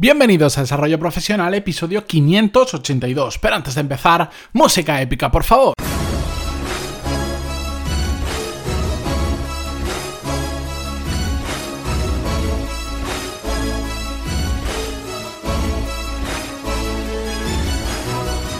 Bienvenidos a Desarrollo Profesional, episodio 582. Pero antes de empezar, música épica, por favor.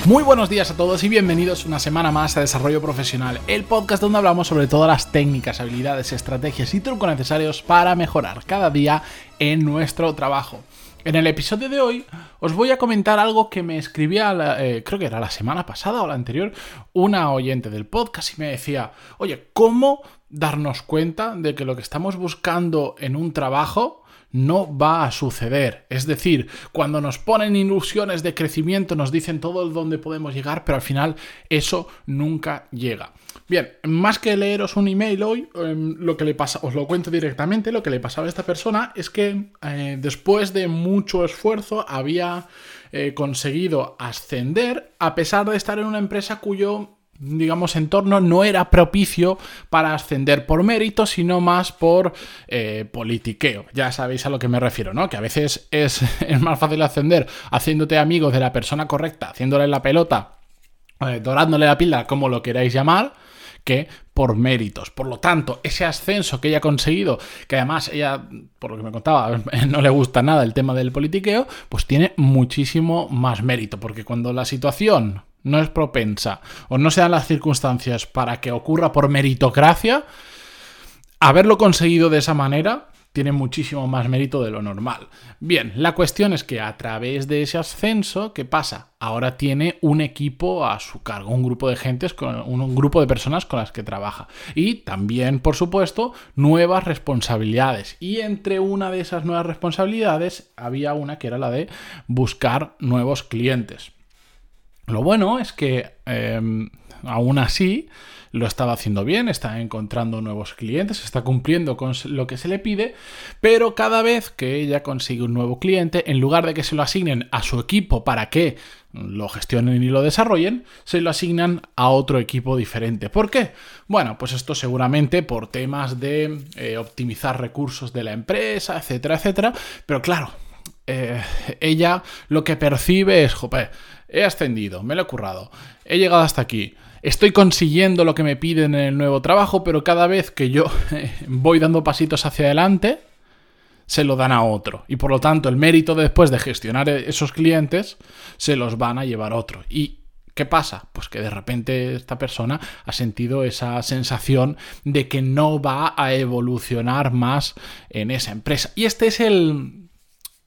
Muy buenos días a todos y bienvenidos una semana más a Desarrollo Profesional, el podcast donde hablamos sobre todas las técnicas, habilidades, estrategias y trucos necesarios para mejorar cada día en nuestro trabajo. En el episodio de hoy os voy a comentar algo que me escribía, eh, creo que era la semana pasada o la anterior, una oyente del podcast y me decía, oye, ¿cómo darnos cuenta de que lo que estamos buscando en un trabajo no va a suceder. Es decir, cuando nos ponen ilusiones de crecimiento, nos dicen todo el dónde podemos llegar, pero al final eso nunca llega. Bien, más que leeros un email hoy, em, lo que le pasa, os lo cuento directamente, lo que le pasaba a esta persona es que eh, después de mucho esfuerzo había eh, conseguido ascender a pesar de estar en una empresa cuyo digamos, entorno no era propicio para ascender por mérito, sino más por eh, politiqueo. Ya sabéis a lo que me refiero, ¿no? Que a veces es, es más fácil ascender haciéndote amigos de la persona correcta, haciéndole la pelota, eh, dorándole la pila, como lo queráis llamar, que por méritos. Por lo tanto, ese ascenso que ella ha conseguido, que además ella, por lo que me contaba, no le gusta nada el tema del politiqueo, pues tiene muchísimo más mérito, porque cuando la situación no es propensa o no se dan las circunstancias para que ocurra por meritocracia, haberlo conseguido de esa manera tiene muchísimo más mérito de lo normal. Bien, la cuestión es que a través de ese ascenso, ¿qué pasa? Ahora tiene un equipo a su cargo, un grupo de gentes, un grupo de personas con las que trabaja. Y también, por supuesto, nuevas responsabilidades. Y entre una de esas nuevas responsabilidades había una que era la de buscar nuevos clientes. Lo bueno es que em, aún así lo estaba haciendo bien, está encontrando nuevos clientes, está cumpliendo con lo que se le pide, pero cada vez que ella consigue un nuevo cliente, en lugar de que se lo asignen a su equipo para que lo gestionen y lo desarrollen, se lo asignan a otro equipo diferente. ¿Por qué? Bueno, pues esto seguramente por temas de eh, optimizar recursos de la empresa, etcétera, etcétera, pero claro, eh, ella lo que percibe es, jope, he ascendido, me lo he currado, he llegado hasta aquí, estoy consiguiendo lo que me piden en el nuevo trabajo, pero cada vez que yo voy dando pasitos hacia adelante, se lo dan a otro. Y por lo tanto, el mérito después de gestionar esos clientes, se los van a llevar otro. ¿Y qué pasa? Pues que de repente esta persona ha sentido esa sensación de que no va a evolucionar más en esa empresa. Y este es el...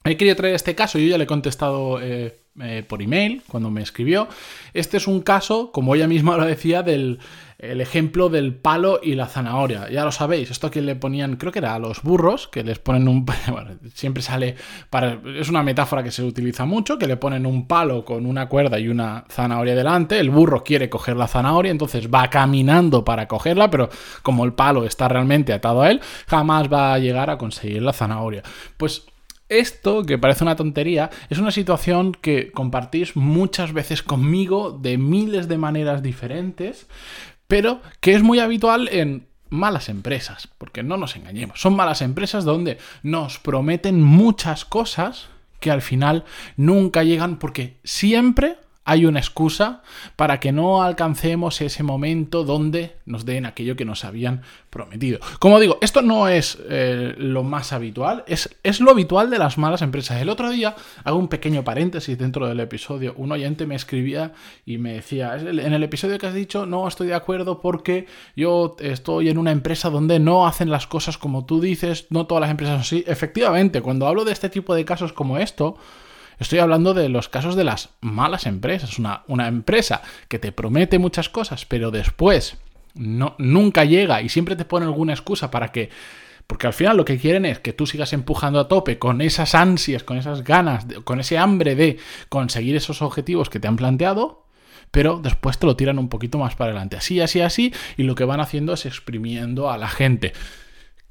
He querido traer este caso, yo ya le he contestado eh, eh, por email cuando me escribió. Este es un caso, como ella misma lo decía, del el ejemplo del palo y la zanahoria. Ya lo sabéis, esto que le ponían, creo que era a los burros, que les ponen un... Bueno, siempre sale para... Es una metáfora que se utiliza mucho, que le ponen un palo con una cuerda y una zanahoria delante, el burro quiere coger la zanahoria, entonces va caminando para cogerla, pero como el palo está realmente atado a él, jamás va a llegar a conseguir la zanahoria. Pues esto, que parece una tontería, es una situación que compartís muchas veces conmigo de miles de maneras diferentes, pero que es muy habitual en malas empresas, porque no nos engañemos, son malas empresas donde nos prometen muchas cosas que al final nunca llegan porque siempre hay una excusa para que no alcancemos ese momento donde nos den aquello que nos habían prometido. Como digo, esto no es eh, lo más habitual, es, es, lo habitual de las malas empresas. El otro día, hago un pequeño paréntesis dentro del episodio, un oyente me escribía y me decía, en el episodio que has dicho no estoy de acuerdo porque yo estoy en una empresa donde no hacen las cosas como tú dices, no todas las empresas son así. Efectivamente, cuando hablo de este tipo de casos como esto, Estoy hablando de los casos de las malas empresas. Una, una empresa que te promete muchas cosas, pero después no, nunca llega y siempre te pone alguna excusa para que... Porque al final lo que quieren es que tú sigas empujando a tope con esas ansias, con esas ganas, con ese hambre de conseguir esos objetivos que te han planteado, pero después te lo tiran un poquito más para adelante. Así, así, así, y lo que van haciendo es exprimiendo a la gente.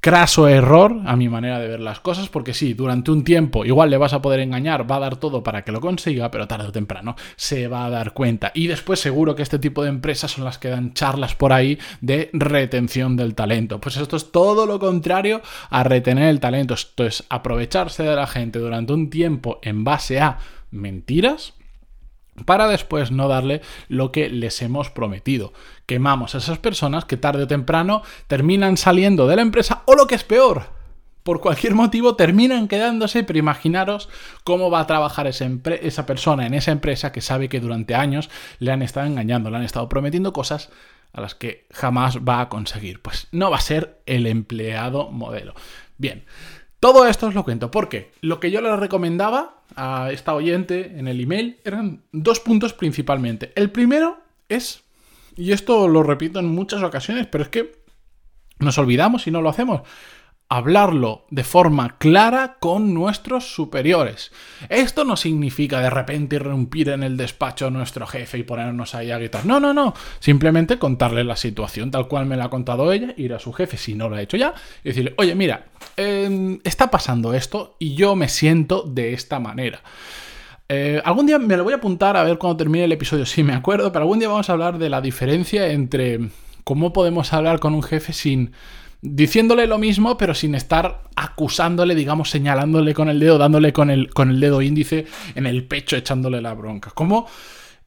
Craso error a mi manera de ver las cosas, porque sí, durante un tiempo igual le vas a poder engañar, va a dar todo para que lo consiga, pero tarde o temprano se va a dar cuenta. Y después seguro que este tipo de empresas son las que dan charlas por ahí de retención del talento. Pues esto es todo lo contrario a retener el talento. Esto es aprovecharse de la gente durante un tiempo en base a mentiras para después no darle lo que les hemos prometido. Quemamos a esas personas que tarde o temprano terminan saliendo de la empresa o lo que es peor, por cualquier motivo terminan quedándose, pero imaginaros cómo va a trabajar esa, esa, persona en esa empresa que sabe que durante años le han estado engañando, le han estado prometiendo cosas a las que jamás va a conseguir. Pues no va a ser el empleado modelo. Bien, todo esto os lo cuento porque lo que yo le recomendaba a esta oyente en el email eran dos puntos principalmente. El primero es, y esto lo repito en muchas ocasiones, pero es que nos olvidamos y no lo hacemos, hablarlo de forma clara con nuestros superiores. Esto no significa de repente irrumpir en el despacho a nuestro jefe y ponernos ahí a gritar. No, no, no. Simplemente contarle la situación tal cual me la ha contado ella, ir a su jefe si no lo ha hecho ya y decirle, oye, mira, em, está pasando esto y yo me siento de esta manera. Eh, algún día me lo voy a apuntar a ver cuando termine el episodio, si me acuerdo, pero algún día vamos a hablar de la diferencia entre cómo podemos hablar con un jefe sin diciéndole lo mismo, pero sin estar acusándole, digamos, señalándole con el dedo, dándole con el, con el dedo índice en el pecho, echándole la bronca. Como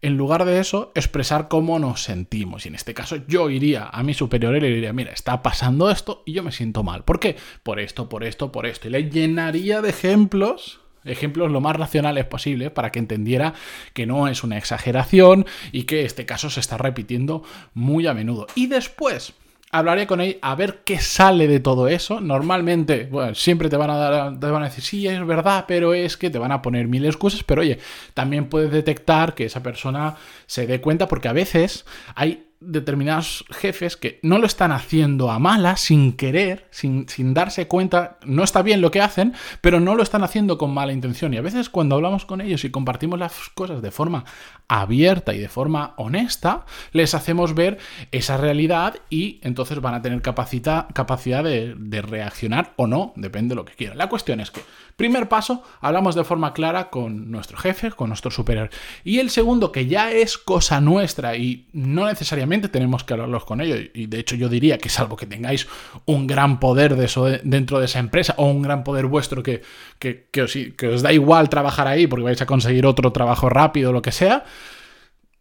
en lugar de eso, expresar cómo nos sentimos. Y en este caso, yo iría a mi superior y le diría, mira, está pasando esto y yo me siento mal. ¿Por qué? Por esto, por esto, por esto. Y le llenaría de ejemplos ejemplos lo más racionales posible para que entendiera que no es una exageración y que este caso se está repitiendo muy a menudo. Y después, hablaré con él a ver qué sale de todo eso. Normalmente, bueno, siempre te van a dar, te van a decir, sí, es verdad, pero es que te van a poner mil excusas, pero oye, también puedes detectar que esa persona se dé cuenta porque a veces hay determinados jefes que no lo están haciendo a mala, sin querer, sin, sin, darse cuenta, no está bien lo que hacen, pero no lo están haciendo con mala intención. Y a veces cuando hablamos con ellos y compartimos las cosas de forma abierta y de forma honesta, les hacemos ver esa realidad y entonces van a tener capacidad, capacidad de, de reaccionar o no, depende de lo que quieran. La cuestión es que, primer paso, hablamos de forma clara con nuestro jefe, con nuestro superior. Y el segundo, que ya es cosa nuestra y no necesariamente tenemos que hablarlos con ellos. Y de hecho yo diría que salvo que tengáis un gran poder de eso dentro de esa empresa o un gran poder vuestro que, que, os, que os da igual trabajar ahí porque vais a conseguir otro trabajo rápido lo que sea,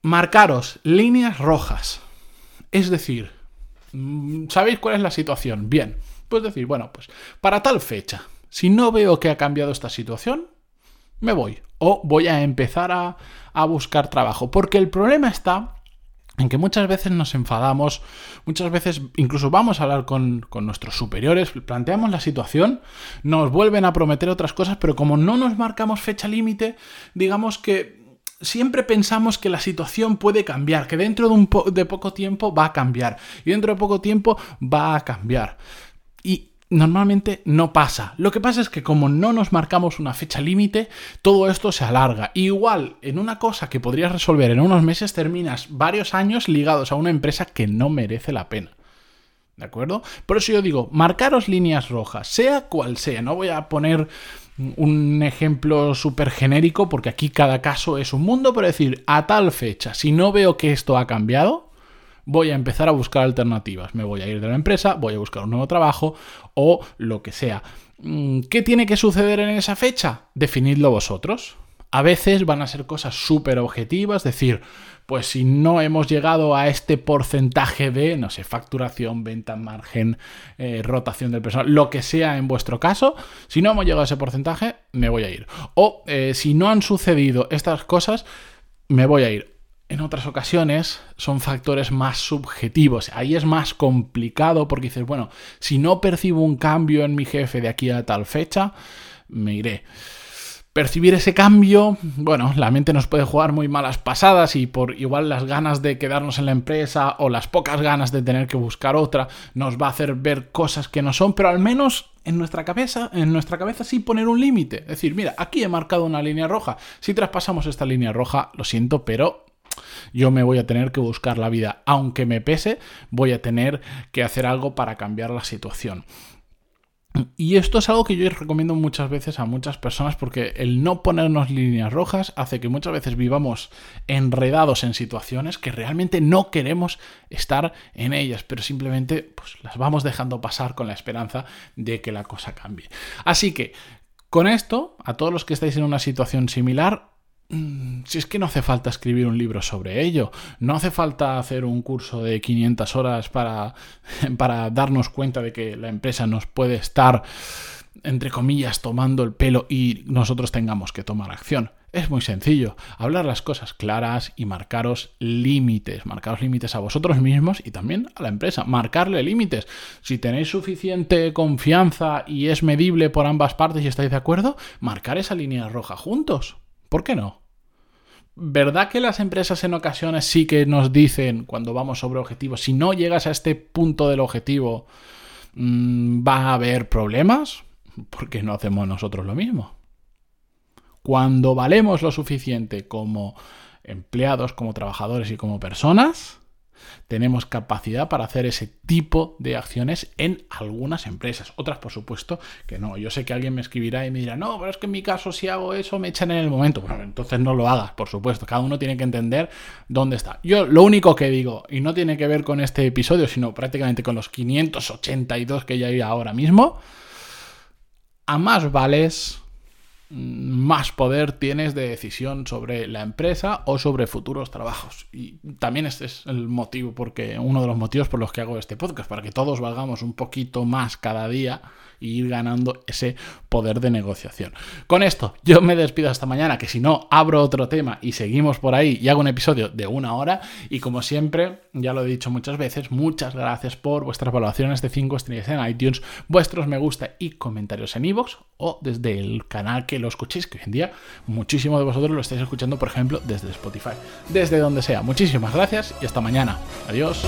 marcaros líneas rojas. Es decir, mm, ¿sabéis cuál es la situación? Bien, pues decir, bueno, pues para tal fecha, si no veo que ha cambiado esta situación, me voy. O voy a empezar a, a buscar trabajo. Porque el problema está en que muchas veces nos enfadamos, muchas veces incluso vamos a hablar con, con, nuestros superiores, planteamos la situación, nos vuelven a prometer otras cosas, pero como no nos marcamos fecha límite, digamos que siempre pensamos que la situación puede cambiar, que dentro de, un de poco tiempo va a cambiar, y dentro de poco tiempo va a cambiar. Y normalmente no pasa. Lo que pasa es que como no nos marcamos una fecha límite, todo esto se alarga. Igual, en una cosa que podrías resolver en unos meses, terminas varios años ligados a una empresa que no merece la pena. ¿De acuerdo? Por eso yo digo, marcaros líneas rojas, sea cual sea. No voy a poner un ejemplo súper genérico porque aquí cada caso es un mundo, pero decir, a tal fecha, si no veo que esto ha cambiado, voy a empezar a buscar alternativas. Me voy a ir de la empresa, voy a buscar un nuevo trabajo o lo que sea. Mm, ¿Qué tiene que suceder en esa fecha? Definidlo vosotros. A veces van a ser cosas súper objetivas, decir, pues si no hemos llegado a este porcentaje de, no sé, facturación, venta, margen, eh, rotación del personal, lo que sea en vuestro caso, si no hemos llegado a ese porcentaje, me voy a ir. O eh, si no han sucedido estas cosas, me voy a ir en otras ocasiones son factores más subjetivos. Ahí es más complicado porque dices, bueno, si no percibo un cambio en mi jefe de aquí a tal fecha, me iré. Percibir ese cambio, bueno, la mente nos puede jugar muy malas pasadas y por igual las ganas de quedarnos en la empresa o las pocas ganas de tener que buscar otra nos va a hacer ver cosas que no son, pero al menos en nuestra cabeza, en nuestra cabeza sí poner un límite. Es decir, mira, aquí he marcado una línea roja. Si traspasamos esta línea roja, lo siento, pero yo me voy a tener que buscar la vida. Aunque me pese, voy a tener que hacer algo para cambiar la situación. Y esto es algo que yo recomiendo muchas veces a muchas personas porque el no ponernos líneas rojas hace que muchas veces vivamos enredados en situaciones que realmente no queremos estar en ellas, pero simplemente pues, las vamos dejando pasar con la esperanza de que la cosa cambie. Así que, con esto, a todos los que estáis en una situación similar, si es que no hace falta escribir un libro sobre ello, no hace falta hacer un curso de 500 horas para, para darnos cuenta de que la empresa nos puede estar, entre comillas, tomando el pelo y nosotros tengamos que tomar acción. Es muy sencillo, hablar las cosas claras y marcaros límites, marcaros límites a vosotros mismos y también a la empresa, marcarle límites. Si tenéis suficiente confianza y es medible por ambas partes y estáis de acuerdo, marcar esa línea roja juntos. ¿Por qué no? ¿Verdad que las empresas en ocasiones sí que nos dicen cuando vamos sobre objetivos, si no llegas a este punto del objetivo, mm, va a haber problemas? ¿Por qué no hacemos nosotros lo mismo? Cuando valemos lo suficiente como empleados, como trabajadores y como personas, tenemos capacidad para hacer ese tipo de acciones en algunas empresas. Otras, por supuesto, que no. Yo sé que alguien me escribirá y me dirá, no, pero es que en mi caso si hago eso me echan en el momento. Bueno, entonces no lo hagas, por supuesto. Cada uno tiene que entender dónde está. Yo lo único que digo, y no tiene que ver con este episodio, sino prácticamente con los 582 que ya hay ahora mismo, a más vales más poder tienes de decisión sobre la empresa o sobre futuros trabajos. Y también este es el motivo, porque uno de los motivos por los que hago este podcast, para que todos valgamos un poquito más cada día y ir ganando ese poder de negociación. Con esto, yo me despido hasta mañana, que si no, abro otro tema y seguimos por ahí y hago un episodio de una hora. Y como siempre, ya lo he dicho muchas veces, muchas gracias por vuestras valoraciones de 5 estrellas en iTunes, vuestros me gusta y comentarios en iVoox o desde el canal que lo escuchéis, que hoy en día muchísimo de vosotros lo estáis escuchando, por ejemplo, desde Spotify, desde donde sea. Muchísimas gracias y hasta mañana. Adiós.